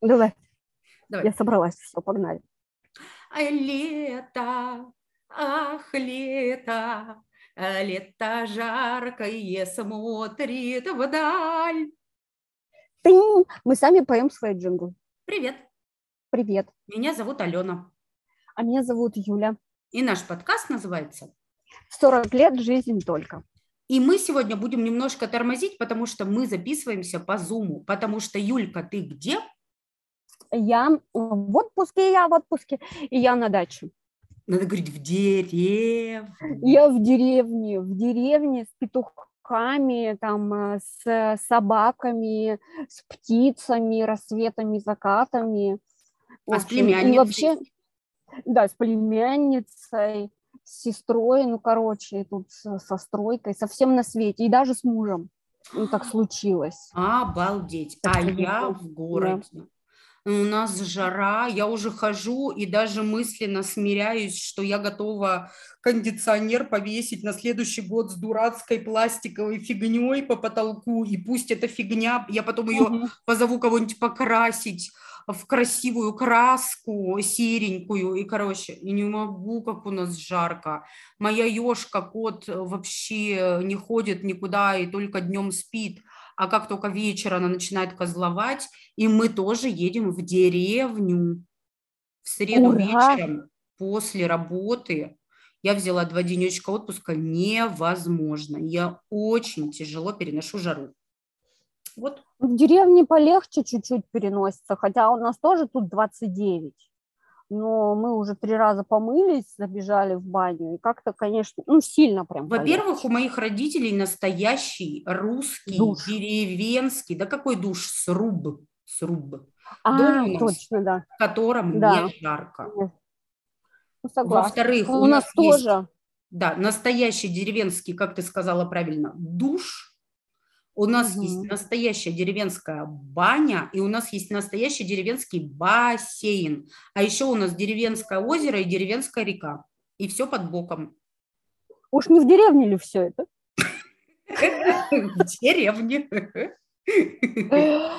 Давай. Давай. Я собралась, все, погнали. Лето, ах, лето, лето жаркое смотрит вдаль. Тынь! Мы сами поем свой джингл. Привет, Привет. меня зовут Алена. А меня зовут Юля. И наш подкаст называется 40 лет, жизнь только. И мы сегодня будем немножко тормозить, потому что мы записываемся по зуму. Потому что, Юлька, ты где? Я в отпуске, я в отпуске, и я на даче. Надо говорить, в деревне. Я в деревне, в деревне с петухами, там, э, с собаками, с птицами, рассветами, закатами. А с общем, и племянницей? вообще, да, с племянницей, с сестрой, ну, короче, тут со стройкой, совсем на свете, и даже с мужем. Ну, так случилось. Обалдеть. Так А я да. в городе. У нас жара, я уже хожу и даже мысленно смиряюсь, что я готова кондиционер повесить на следующий год с дурацкой пластиковой фигней по потолку, и пусть эта фигня, я потом ее Мгм. позову кого-нибудь покрасить в красивую краску серенькую, и, короче, и не могу, как у нас жарко. Моя ешка, кот вообще не ходит никуда и только днем спит, а как только вечер она начинает козловать, и мы тоже едем в деревню. В среду Ура! вечером после работы я взяла два денечка отпуска, невозможно. Я очень тяжело переношу жару. Вот. В деревне полегче чуть-чуть переносится, хотя у нас тоже тут 29. Но мы уже три раза помылись, забежали в баню, и как-то, конечно, ну, сильно прям Во-первых, у моих родителей настоящий русский, Душ. деревенский, да какой душ, сруб, сруб, А, дом у нас. точно, да. в котором Да. не жарко. Ну, согласна. Во-вторых, Ну, у нас есть тоже. Да, настоящий деревенский, как ты сказала правильно, душ. У нас Мгм. есть настоящая деревенская баня, и у нас есть настоящий деревенский бассейн. А еще у нас деревенское озеро и деревенская река. И все под боком. Уж не в деревне ли все это? В деревне. Ну,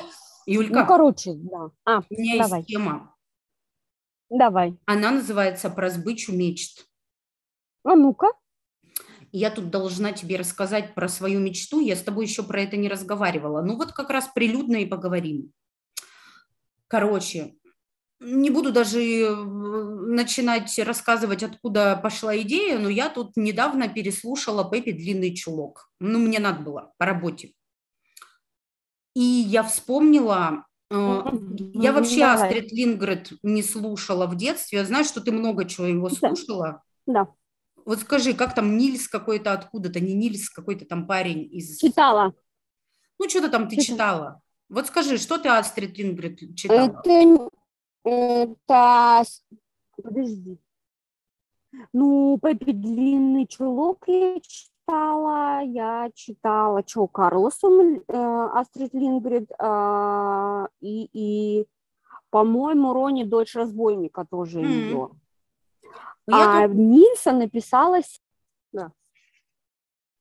Юлька, короче, да. А, у меня давай. есть тема. давай. Она называется «Про сбычу мечт». А ну-ка. Я тут должна тебе рассказать про свою мечту. Я с тобой еще про это не разговаривала. Ну вот как раз прилюдно и поговорим. Короче, не буду даже э, начинать рассказывать, откуда пошла идея, но я тут недавно переслушала Пеппи «Длинный чулок». Ну, мне надо было по работе. И я вспомнила, э, я вообще Давай. Астрид Лингрет не слушала в детстве. Я знаю, что ты много чего его Да. слушала. Да. Вот скажи, как там Нильс какой-то откуда-то, не Нильс, какой-то там парень из... Читала. Ну, что-то там ты Читала. Вот скажи, что ты Астрид Лингрет читала? Это, это... Подожди. Ну, Пеппи Длинный чулок я читала. Я читала Чо Карлсон, э, Астрид Лингрид а, и, и, по-моему, Рони Дочь разбойника тоже М. ее. Ну, я А тут- Нильсон написала... с-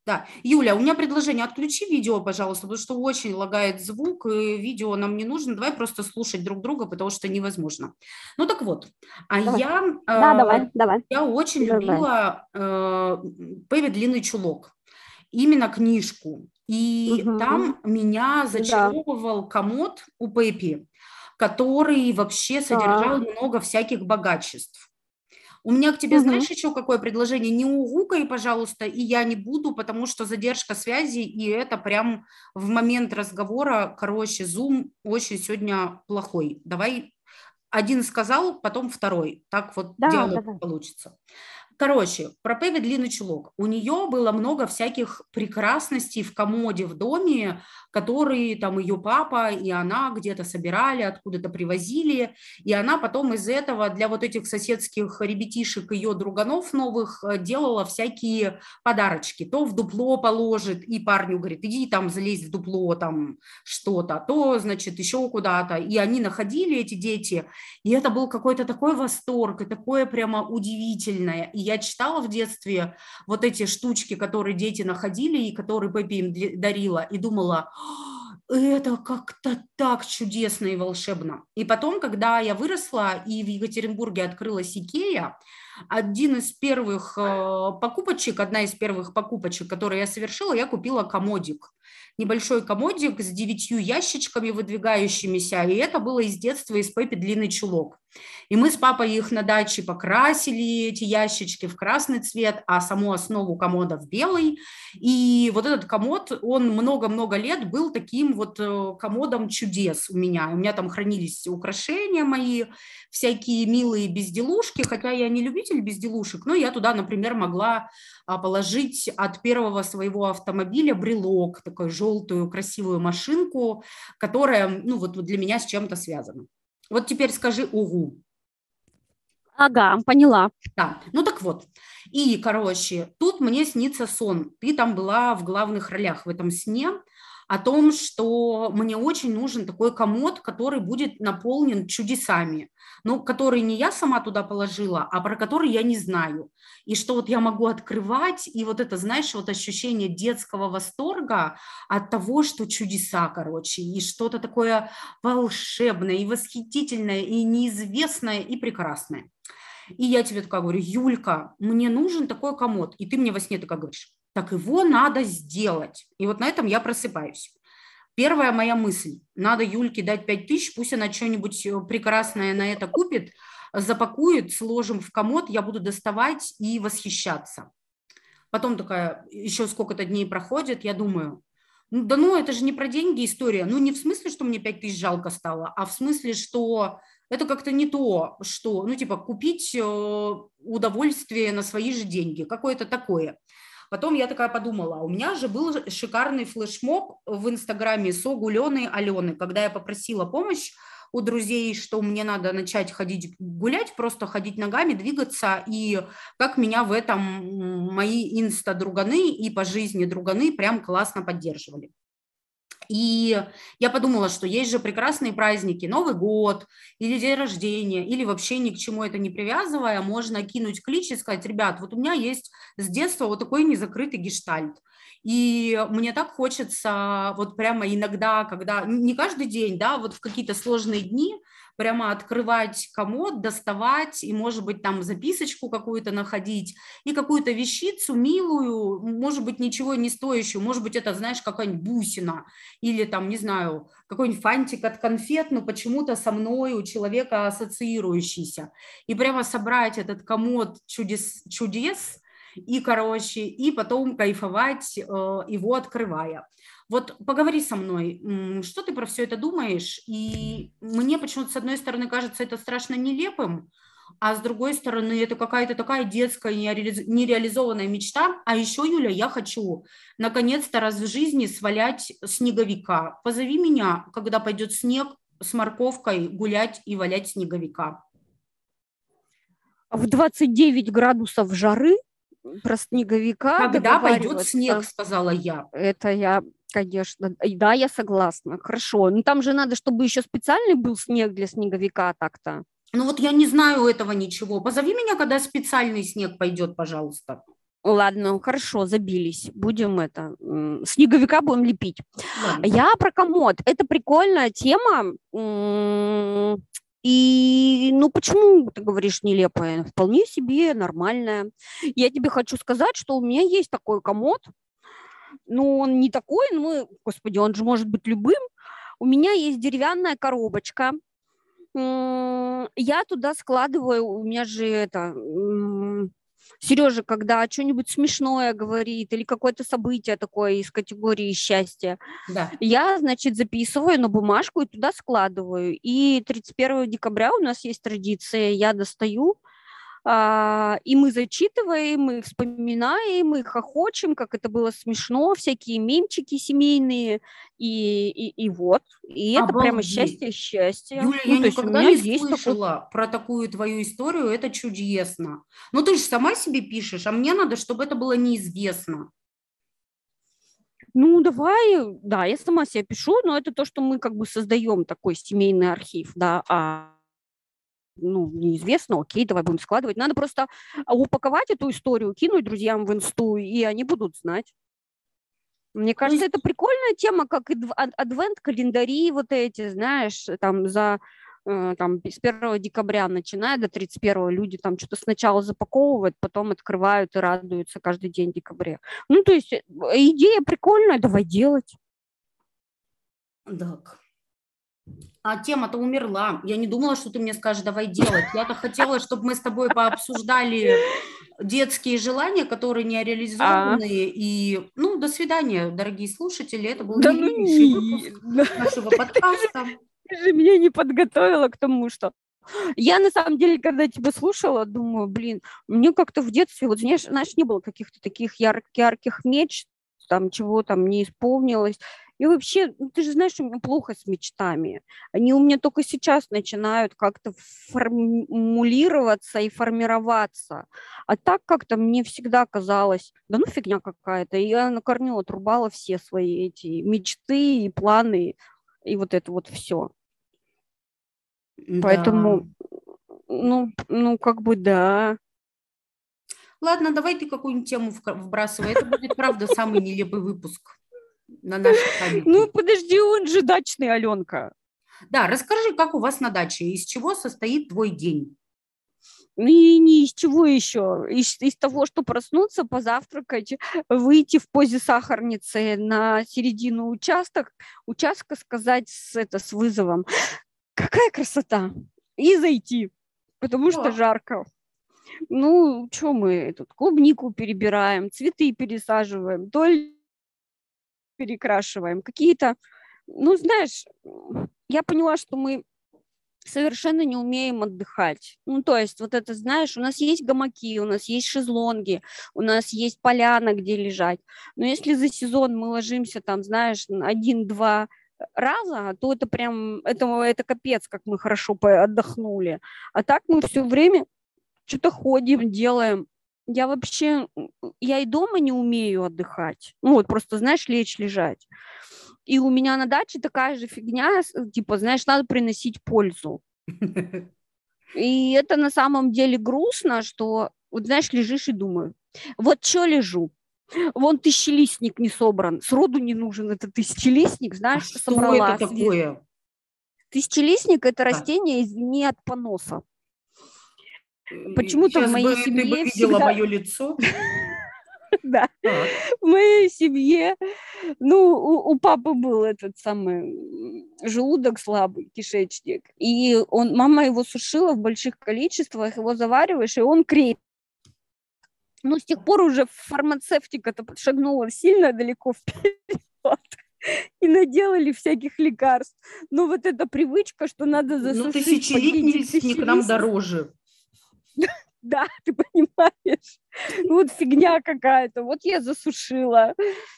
Да. Юля, у меня предложение. Отключи видео, пожалуйста, потому что очень лагает звук, и видео нам не нужно. Давай просто слушать друг друга, потому что невозможно. Ну так вот, а Давай. я... Да, э, давай, давай. Я очень Давай. любила э, Пеппи Длинный чулок. Именно книжку. И Мгм. там меня зачаровывал комод у Пеппи, который вообще содержал много всяких богачеств. У меня к тебе, Мгм. знаешь, еще какое предложение? Не угукай, пожалуйста, и я не буду, потому что задержка связи, и это прям в момент разговора, короче, Zoom очень сегодня плохой. Давай один сказал, потом второй. Так вот Да, диалог давай. получится. Короче, про Пеппи длинный чулок. У нее было много всяких прекрасностей в комоде в доме, которые там ее папа и она где-то собирали, откуда-то привозили. И она потом из этого для вот этих соседских ребятишек, ее друганов новых, э, делала всякие подарочки. То в дупло положит, и парню говорит, иди там залезь в дупло, там что-то, то, значит, еще куда-то. И они находили, эти дети, и это был какой-то такой восторг, и такое прямо удивительное. И я читала в детстве вот эти штучки, которые дети находили, и которые Пеппи им дарила, и думала, это как-то так чудесно и волшебно. И потом, когда я выросла и в Екатеринбурге открылась Икея, один из первых э, покупочек, одна из первых покупочек, которые я совершила, я купила комодик небольшой комодик с девятью ящичками выдвигающимися, и это было из детства из Пеппи длинный чулок. И мы с папой их на даче покрасили, эти ящички в красный цвет, а саму основу комода в белый. И вот этот комод, он много-много лет был таким вот э, комодом чудес у меня. У меня там хранились украшения мои, всякие милые безделушки, хотя я не любитель безделушек, но я туда, например, могла а, положить от первого своего автомобиля брелок, такую желтую красивую машинку, которая, ну, вот для меня с чем-то связана. Вот теперь скажи «угу». Ага, поняла. Да, ну так вот. И, короче, тут мне снится сон. Ты там была в главных ролях в этом сне о том, что мне очень нужен такой комод, который будет наполнен чудесами, ну, который не я сама туда положила, а про который я не знаю. И что вот я могу открывать, и вот это, знаешь, вот ощущение детского восторга от того, что чудеса, короче, и что-то такое волшебное, и восхитительное, и неизвестное, и прекрасное. И я тебе такая говорю, Юлька, мне нужен такой комод. И ты мне во сне такая говоришь, так его надо сделать. И вот на этом я просыпаюсь. Первая моя мысль, надо Юльке дать 5 тысяч, пусть она что-нибудь э, прекрасное на это купит, запакует, сложим в комод, я буду доставать и восхищаться. Потом такая, еще сколько-то дней проходит, я думаю, ну, да ну, это же не про деньги история. Ну, не в смысле, что мне 5 тысяч жалко стало, а в смысле, что это как-то не то, что, ну, типа, купить э, удовольствие на свои же деньги, какое-то такое. Потом я такая подумала, у меня же был шикарный флешмоб в Инстаграме с Лены Алены, когда я попросила помощь у друзей, что мне надо начать ходить гулять, просто ходить ногами, двигаться, и как меня в этом мои инста-друганы и по жизни друганы прям классно поддерживали. И я подумала, что есть же прекрасные праздники, Новый год или день рождения, или вообще ни к чему это не привязывая, можно кинуть клич и сказать, ребят, вот у меня есть с детства вот такой незакрытый гештальт. И мне так хочется вот прямо иногда, когда, не каждый день, да, вот в какие-то сложные дни, прямо открывать комод, доставать и, может быть, там записочку какую-то находить и какую-то вещицу милую, может быть, ничего не стоящую, может быть, это, знаешь, какая-нибудь бусина или там, не знаю, какой-нибудь фантик от конфет, но почему-то со мной у человека ассоциирующийся. И прямо собрать этот комод чудес, чудес и, короче, и потом кайфовать э, его открывая. Вот поговори со мной, что ты про все это думаешь? И мне почему-то, с одной стороны, кажется это страшно нелепым, а с другой стороны, это какая-то такая детская нереализованная мечта. А еще, Юля, я хочу наконец-то раз в жизни свалять снеговика. Позови меня, когда пойдет снег, с морковкой гулять и валять снеговика. В 29 градусов жары про снеговика Когда пойдет снег, сказала я. Это я Конечно, да, я согласна. Хорошо. Ну там же надо, чтобы еще специальный был снег для снеговика так-то. Ну вот я не знаю этого ничего. Позови меня, когда специальный снег пойдет, пожалуйста. Ладно, хорошо, забились. Будем это, снеговика будем лепить. Ладно. Я про комод. Это прикольная тема. И, ну, почему ты говоришь нелепая? Вполне себе нормальная. Я тебе хочу сказать, что у меня есть такой комод, ну, он не такой, ну, господи, он же может быть любым. У меня есть деревянная коробочка, я туда складываю, у меня же это, Сережа, когда что-нибудь смешное говорит или какое-то событие такое из категории счастья, да. я, значит, записываю на бумажку и туда складываю. И 31 декабря у нас есть традиция, я достаю и мы зачитываем, мы вспоминаем, мы хохочем, как это было смешно, всякие мемчики семейные, и, и, и вот, и это Обалдеть. прямо счастье, счастье. Юля, ну, я никогда не слышала такой... про такую твою историю, это чудесно. Ну, ты же сама себе пишешь, а мне надо, чтобы это было неизвестно. Ну, давай, да, я сама себе пишу, но это то, что мы как бы создаем такой семейный архив, да, а ну, неизвестно, окей, давай будем складывать. Надо просто упаковать эту историю, кинуть друзьям в инсту, и они будут знать. Мне кажется, это прикольная тема, как и адвент-календари вот эти, знаешь, там за э, там с 1 декабря начиная до 31 люди там что-то сначала запаковывают, потом открывают и радуются каждый день в декабре. Ну, то есть э, идея прикольная, давай делать. Так. А тема-то умерла. Я не думала, что ты мне скажешь, давай делать. Я-то хотела, чтобы мы с тобой пообсуждали детские желания, которые не реализованы. А. И, ну, до свидания, дорогие слушатели. Это был да ну выпуск нашего подкаста. Ты же меня не подготовила к тому, что я на самом деле, когда тебя слушала, думаю, блин, мне как-то в детстве, вот знаешь, знаешь не было каких-то таких ярких, ярких мечт, там чего там не исполнилось. И вообще, ну, ты же знаешь, у меня плохо с мечтами. Они у меня только сейчас начинают как-то формулироваться и формироваться. А так как-то мне всегда казалось, да ну фигня какая-то. И я на корню отрубала все свои эти мечты и планы, и вот это вот все. Да. Поэтому, ну, ну, как бы да. Ладно, давай ты какую-нибудь тему вбрасывай. Это будет, правда, самый нелепый выпуск на нашей памяти. Ну, подожди, он же дачный, Аленка. Да, расскажи, как у вас на даче, из чего состоит твой день? И не из чего еще, из, из того, что проснуться, позавтракать, выйти в позе сахарницы на середину участок, участка сказать с, это, с вызовом, какая красота, и зайти, потому О. что жарко. Ну, что мы тут клубнику перебираем, цветы пересаживаем, то ли перекрашиваем, какие-то, ну, знаешь, я поняла, что мы совершенно не умеем отдыхать. Ну, то есть, вот это, знаешь, у нас есть гамаки, у нас есть шезлонги, у нас есть поляна, где лежать. Но если за сезон мы ложимся там, знаешь, один-два раза, то это прям, это, это капец, как мы хорошо отдохнули. А так мы все время что-то ходим, делаем я вообще, я и дома не умею отдыхать. Ну вот просто, знаешь, лечь, лежать. И у меня на даче такая же фигня, типа, знаешь, надо приносить пользу. И это на самом деле грустно, что, вот знаешь, лежишь и думаю, вот что лежу, Вон тысячелистник не собран, сроду не нужен этот тысячелистник, знаешь, а что собрала. это такое? Тысячелистник – это растение, извини, от поноса. Почему-то в моей бы, семье ты бы видела всегда... мое лицо. Да. В моей семье, ну, у, у папы был этот самый желудок слабый, кишечник, и он, мама его сушила в больших количествах, его завариваешь, и он крепит. Но с тех пор уже фармацевтика-то шагнула сильно далеко вперед и наделали всяких лекарств. Но вот эта привычка, что надо ну, засушить... Ну, тысячелетний лесник нам дороже. Да, ты понимаешь? Вот фигня какая-то. Вот я засушила.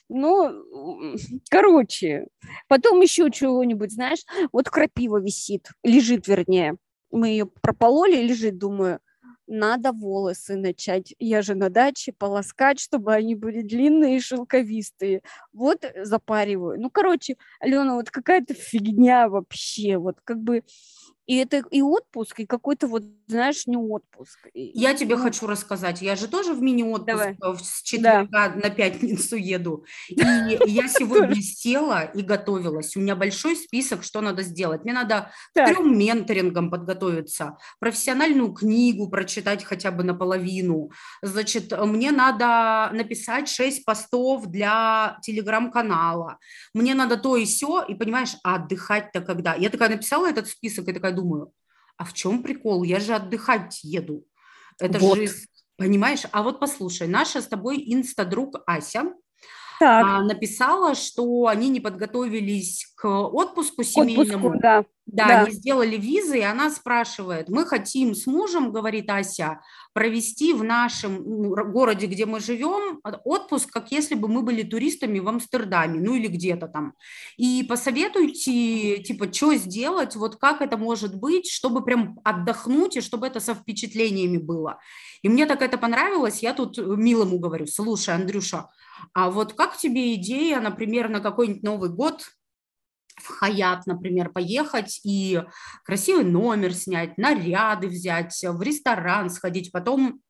Ну, короче. Потом еще чего-нибудь, знаешь, вот крапива висит, лежит, вернее. Мы ее пропололи, лежит, думаю, надо волосы начать. Я же на даче полоскать, чтобы они были длинные и шелковистые. Вот запариваю. Ну, короче, Алена, вот какая-то фигня вообще. Вот как бы и это и отпуск, и какой-то вот, знаешь, не отпуск. Я тебе ну... хочу рассказать. Я же тоже в мини-отпуск Давай. с четверга да. на пятницу еду. И я сегодня села и готовилась. У меня большой список, что надо сделать. Мне надо к трем менторингам подготовиться, профессиональную книгу прочитать хотя бы наполовину. Значит, мне надо написать шесть постов для телеграм-канала. Мне надо то и все. И понимаешь, а отдыхать-то когда? Я такая написала этот список и такая думаю, а в чем прикол? Я же отдыхать еду. Это вот. же, понимаешь? А вот послушай, наша с тобой инстадруг Ася, так. А, написала, что они не подготовились к отпуску семейному. Отпуску, да. Да, да, они сделали визы, и она спрашивает, мы хотим с мужем, говорит Ася, провести в нашем ну, городе, где мы живем, отпуск, как если бы мы были туристами в Амстердаме, ну или где-то там. И посоветуйте, типа, что сделать, вот как это может быть, чтобы прям отдохнуть, и чтобы это со впечатлениями было. И мне так это понравилось, я тут милому говорю, слушай, Андрюша, а вот как тебе идея, например, на какой-нибудь Новый год в Хаят, например, поехать и красивый номер снять, наряды взять, в ресторан сходить, потом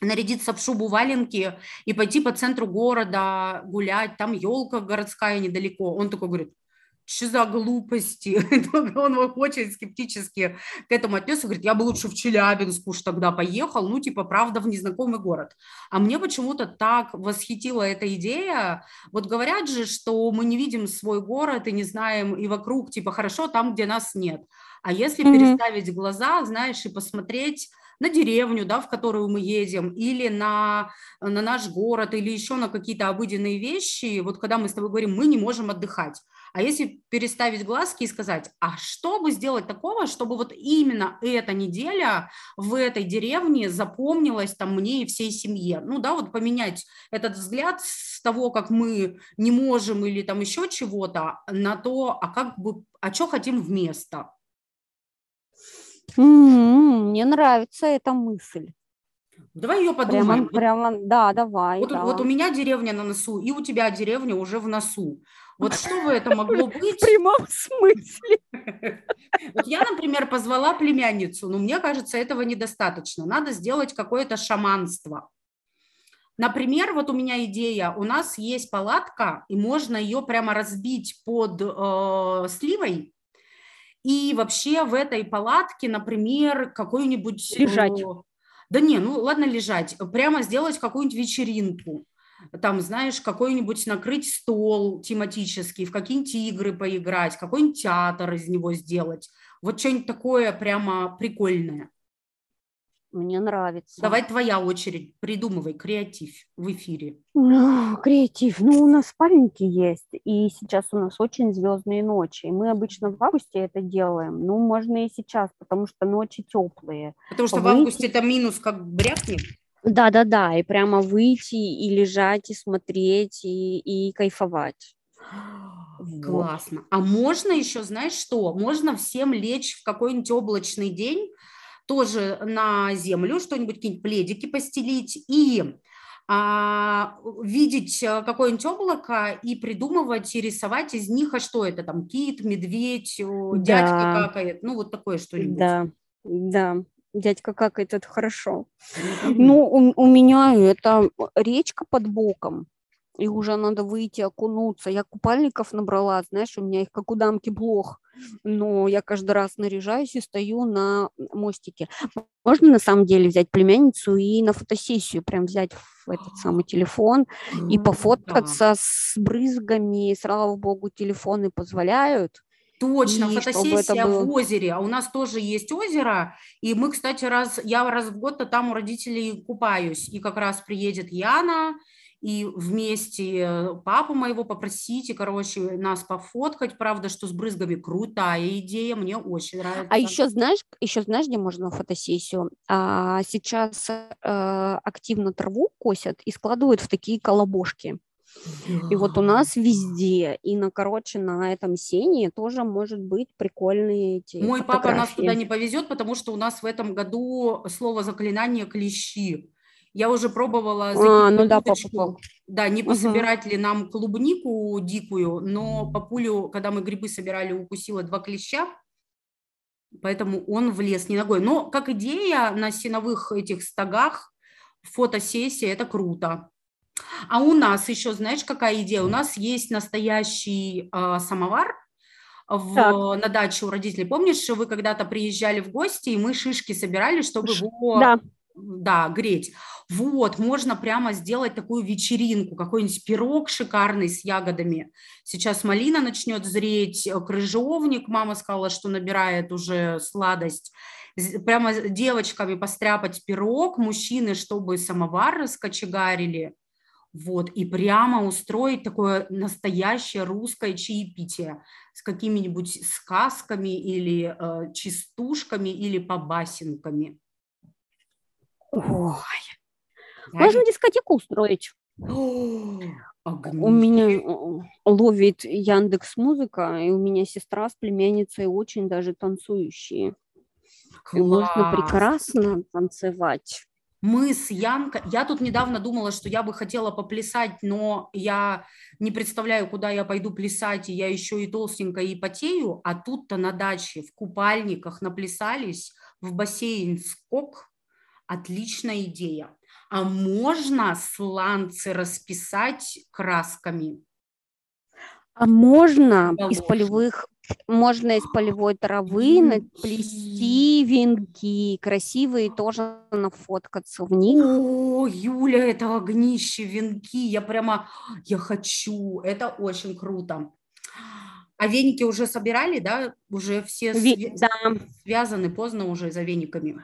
нарядиться в шубу валенки и пойти по центру города гулять, там елка городская недалеко. Он такой говорит, что за глупости? Он очень скептически к этому отнесся, говорит, я бы лучше в Челябинск уж тогда поехал, ну, типа, правда, в незнакомый город. А мне почему-то так восхитила эта идея. Вот говорят же, что мы не видим свой город и не знаем и вокруг, типа, хорошо там, где нас нет. А если mm-hmm. переставить глаза, знаешь, и посмотреть на деревню, да, в которую мы едем, или на, на наш город, или еще на какие-то обыденные вещи, вот когда мы с тобой говорим, мы не можем отдыхать. А если переставить глазки и сказать, а что бы сделать такого, чтобы вот именно эта неделя в этой деревне запомнилась там мне и всей семье? Ну да, вот поменять этот взгляд с того, как мы не можем или там еще чего-то, на то, а как бы, а что хотим вместо. М-м, мне нравится эта мысль. Давай ее подумаем. Прямо, прямо да, давай. Вот, да. вот у меня деревня на носу, и у тебя деревня уже в носу. Вот что бы это могло быть? В прямом смысле. Вот я, например, позвала племянницу, но мне кажется, этого недостаточно. Надо сделать какое-то шаманство. Например, вот у меня идея, у нас есть палатка, и можно ее прямо разбить под э, сливой, и вообще в этой палатке, например, какой-нибудь... Лежать. Э, да не, ну ладно лежать. Прямо сделать какую-нибудь вечеринку. Там, знаешь, какой-нибудь накрыть стол тематический, в какие-нибудь игры поиграть, какой-нибудь театр из него сделать. Вот что-нибудь такое прямо прикольное. Мне нравится. Давай твоя очередь, придумывай, креатив в эфире. Ну, креатив. Ну, у нас спальники есть, и сейчас у нас очень звездные ночи. И мы обычно в августе это делаем. Ну, можно и сейчас, потому что ночи теплые. Потому что выйти... в августе это минус как брякнет? Да, да, да. И прямо выйти и лежать, и смотреть, и, и кайфовать. Классно. Вот. А можно еще, знаешь что? Можно всем лечь в какой-нибудь облачный день тоже на землю, что-нибудь, какие-нибудь пледики постелить и а, видеть э, какое-нибудь облако и придумывать и рисовать из них, а что это там, кит, медведь, да. дядька какает, ну вот такое что-нибудь. Да, да, дядька какает, это хорошо. Ну, у, у меня это речка под боком, и уже надо выйти, окунуться. Я купальников набрала, знаешь, у меня их как у дамки блох, но я каждый раз наряжаюсь и стою на мостике. Можно на самом деле взять племянницу и на фотосессию прям взять в этот самый телефон и пофоткаться да. с брызгами. Слава богу, телефоны позволяют. Точно, и фотосессия было... в озере. А у нас тоже есть озеро. И мы, кстати, раз я раз в год-то там у родителей купаюсь. И как раз приедет Яна, и вместе э, папу моего попросите, короче, нас пофоткать, правда, что с брызгами крутая идея, мне очень нравится. А еще знаешь, еще знаешь, где можно фотосессию? А, сейчас а, активно траву косят и складывают в такие колобошки. И вот у нас везде, и на, короче, на этом сене тоже может быть прикольные эти Мой папа нас туда не повезет, потому что у нас в этом году слово заклинание клещи. Я уже пробовала а, ну да, папа, да, не пособирать угу. ли нам клубнику дикую, но папулю, когда мы грибы собирали, укусила два клеща, поэтому он влез не ногой. Но как идея на сеновых этих стогах фотосессия, это круто. А у нас еще, знаешь, какая идея? У нас есть настоящий э, самовар, в, на даче у родителей. Помнишь, вы когда-то приезжали в гости, и мы шишки собирали, чтобы его да. Да, греть. Вот, можно прямо сделать такую вечеринку, какой-нибудь пирог шикарный с ягодами. Сейчас малина начнет зреть, э, крыжовник, мама сказала, что набирает уже сладость. Прямо девочками постряпать пирог, мужчины, чтобы самовар раскочегарили. Вот, и прямо устроить такое настоящее русское чаепитие с какими-нибудь сказками или э, частушками или побасенками. Ой, можно дискотеку устроить. У меня ловит Яндекс Музыка, и у меня сестра с племянницей очень даже танцующие. Класс. можно прекрасно танцевать. Мы с Янкой, я тут недавно думала, что я бы хотела поплясать, но я не представляю, куда я пойду плясать, и я еще и толстенькая и потею, а тут-то на даче в купальниках наплясались, в бассейн скок, отличная идея. А можно сланцы расписать красками? А можно из полевых можно из полевой травы наплести венки красивые, тоже нафоткаться в них. О, Юля, это огнище, венки, я прямо, я хочу, это очень круто. А веники уже собирали, да? Уже все Ви- да. связаны поздно уже за вениками.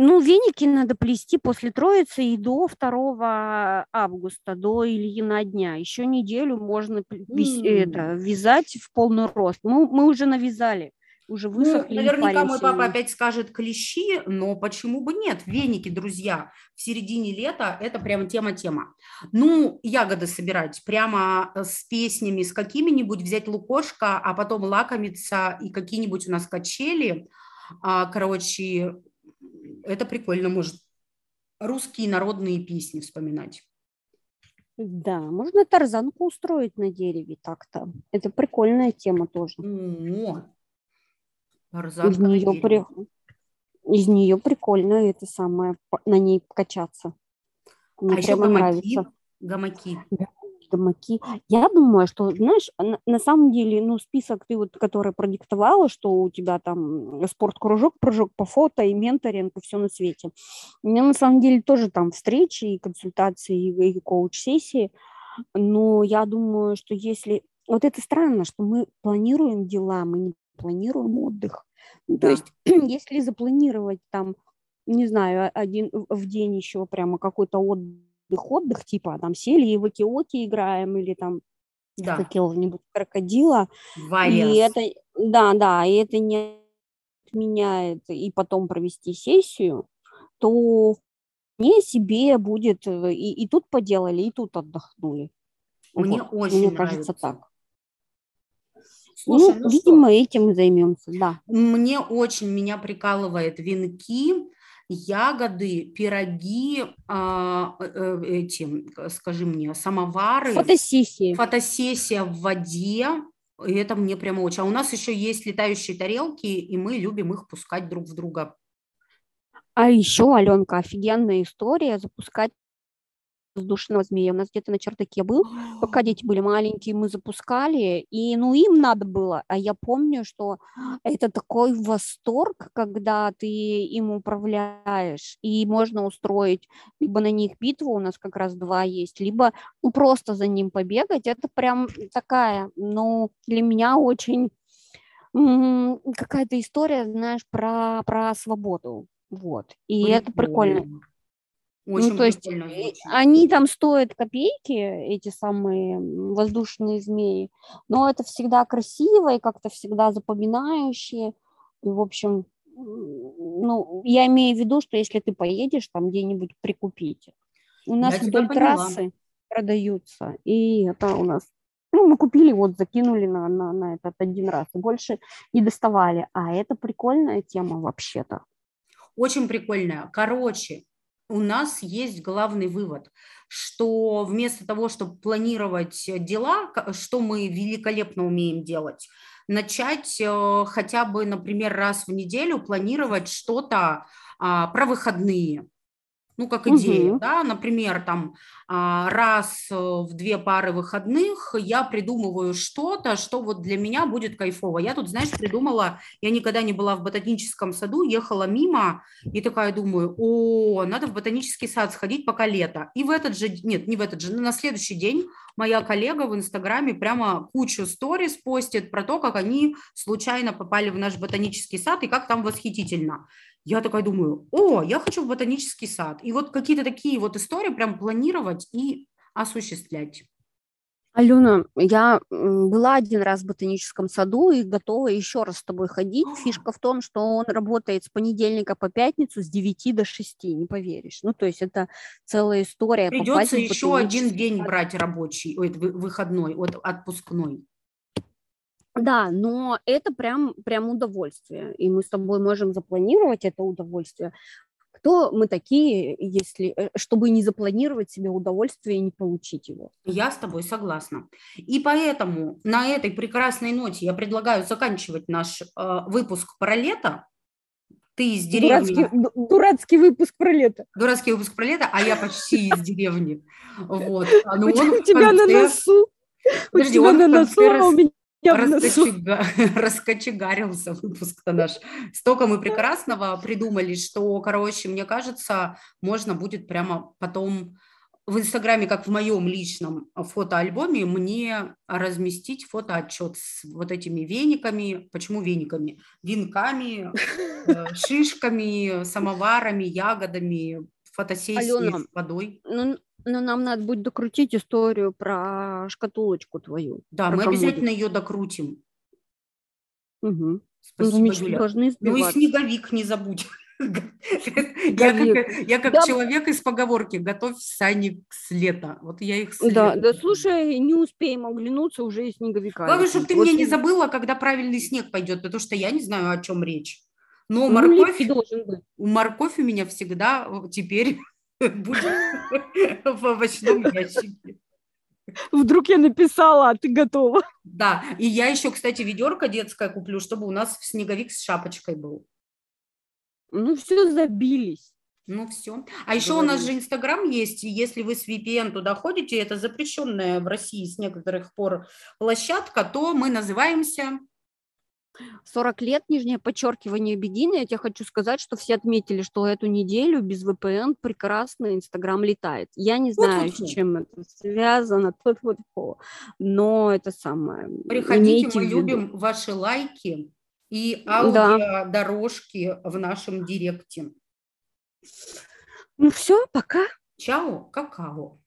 Ну, веники надо плести после Троицы и до 2 августа, до Ильина дня. Еще неделю можно mm. это, вязать в полный рост. Мы, мы уже навязали, уже ну, высохли. Ну, наверняка мой папа опять скажет клещи, но почему бы нет? Веники, друзья, в середине лета – это прямо тема-тема. Ну, ягоды собирать прямо э, с песнями, с какими-нибудь, взять лукошко, а потом лакомиться и какие-нибудь у нас качели – а, короче, это прикольно, может русские народные песни вспоминать. Да, можно тарзанку устроить на дереве так-то. Это прикольная тема тоже. О, тарзанка из нее, при... из нее прикольно это самое, на ней качаться. Мне а еще гамаки, нравится. Гамаки гамаки. Я думаю, что, знаешь, на, на самом деле, ну, список ты вот, который продиктовала, что у тебя там спорткружок, прыжок по фото и менторинг, и все на свете. У меня на самом деле тоже там встречи и консультации, и, и коуч-сессии, но я думаю, что если... Вот это странно, что мы планируем дела, мы не планируем отдых. Ну, да. То есть, если запланировать там, не знаю, один в день еще прямо какой-то отдых, отдых, типа там сели и в оки играем, или там да. какого-нибудь крокодила. Валес. И это, да, да, и это не отменяет и потом провести сессию, то мне себе будет э, и, и тут поделали, и тут отдохнули. Мне вот, очень Мне нравится. кажется так. Слушай, ну, ну видимо, что? этим мы займемся, да. Мне очень меня прикалывает венки, ягоды, пироги, а, э, э, эти, скажи мне, самовары. Фотосессия. Фотосессия в воде. И это мне прямо очень. А у нас еще есть летающие тарелки, и мы любим их пускать друг в друга. А еще, Аленка, офигенная история запускать воздушного змея. У нас где-то на чердаке был, пока дети были маленькие, мы запускали, и ну им надо было. А я помню, что это такой восторг, когда ты им управляешь, и можно устроить либо на них битву, у нас как раз два есть, либо ну, просто за ним побегать. Это прям такая, ну, для меня очень какая-то история, знаешь, про, про свободу. Вот. И Прикольно. это прикольно. Очень ну, то есть звучит. они там стоят копейки, эти самые воздушные змеи, но это всегда красиво и как-то всегда запоминающие. И, в общем, ну, я имею в виду, что если ты поедешь там где-нибудь прикупить. У нас я вдоль трассы продаются, и это у нас ну, мы купили, вот, закинули на, на, на этот один раз, и больше не доставали. А это прикольная тема вообще-то. Очень прикольная. Короче, у нас есть главный вывод, что вместо того, чтобы планировать дела, что мы великолепно умеем делать, начать э, хотя бы, например, раз в неделю планировать что-то а, про выходные ну, как идея, угу. да, например, там а, раз э, в две пары выходных я придумываю что-то, что вот для меня будет кайфово. Я тут, знаешь, придумала, я никогда не была в ботаническом саду, ехала мимо и такая думаю, о, надо в ботанический сад сходить, пока лето. И в этот же, нет, не в этот же, на следующий день моя коллега в Инстаграме прямо кучу сторис постит про то, как они случайно попали в наш ботанический сад и как там восхитительно я такая думаю, о, я хочу в ботанический сад. И вот какие-то такие вот истории прям планировать и осуществлять. Алена, я была один раз в ботаническом саду и готова еще раз с тобой ходить. Фишка в том, что он работает с понедельника по пятницу с 9 до 6, не поверишь. Ну, то есть это целая история. Придется еще один день брать рабочий, ой, выходной, вот отпускной. Да, но это прям, прям удовольствие, и мы с тобой можем запланировать это удовольствие. Кто мы такие, если, э, чтобы не запланировать себе удовольствие и не получить его? Я с тобой согласна. И поэтому на этой прекрасной ноте я предлагаю заканчивать наш э, выпуск про лето. ты из деревни. Дурацкий, дурацкий выпуск про лето. Дурацкий выпуск про лето, а я почти из деревни. Вот. А ну, у тебя на носу. Подожди, он на носу, а у меня Раскочега... Раскочегарился выпуск-то наш. Столько мы прекрасного придумали, что, короче, мне кажется, можно будет прямо потом в Инстаграме, как в моем личном фотоальбоме, мне разместить фотоотчет с вот этими вениками. Почему вениками? Венками, э, шишками, самоварами, ягодами, фотосессией Алена, с водой. Ну, ну, нам надо будет докрутить историю про шкатулочку твою. Да, мы комодик. обязательно ее докрутим. Угу. Спасибо, ну, Юля. Ну и снеговик не забудь. Я как, я как да. человек из поговорки, готовь сани с лета. Вот я их с Да, да, слушай, не успеем оглянуться, уже и снеговика. Главное, чтобы ты вот меня не забыла, когда правильный снег пойдет, потому что я не знаю, о чем речь. Но ну, морковь, должен быть. морковь у меня всегда теперь будет в овощном ящике. Вдруг я написала, а ты готова. Да, и я еще, кстати, ведерко детское куплю, чтобы у нас снеговик с шапочкой был. Ну, все забились. Ну, все. А еще у нас же Инстаграм есть, и если вы с VPN туда ходите, это запрещенная в России с некоторых пор площадка, то мы называемся 40 лет, нижнее подчеркивание Бедины. Я тебе хочу сказать, что все отметили, что эту неделю без VPN прекрасно Инстаграм летает. Я не знаю, с чем это связано, тут вот но это самое. Приходите, мы любим ваши лайки, и аудиодорожки да. в нашем директе. Ну все, пока. Чао, какао.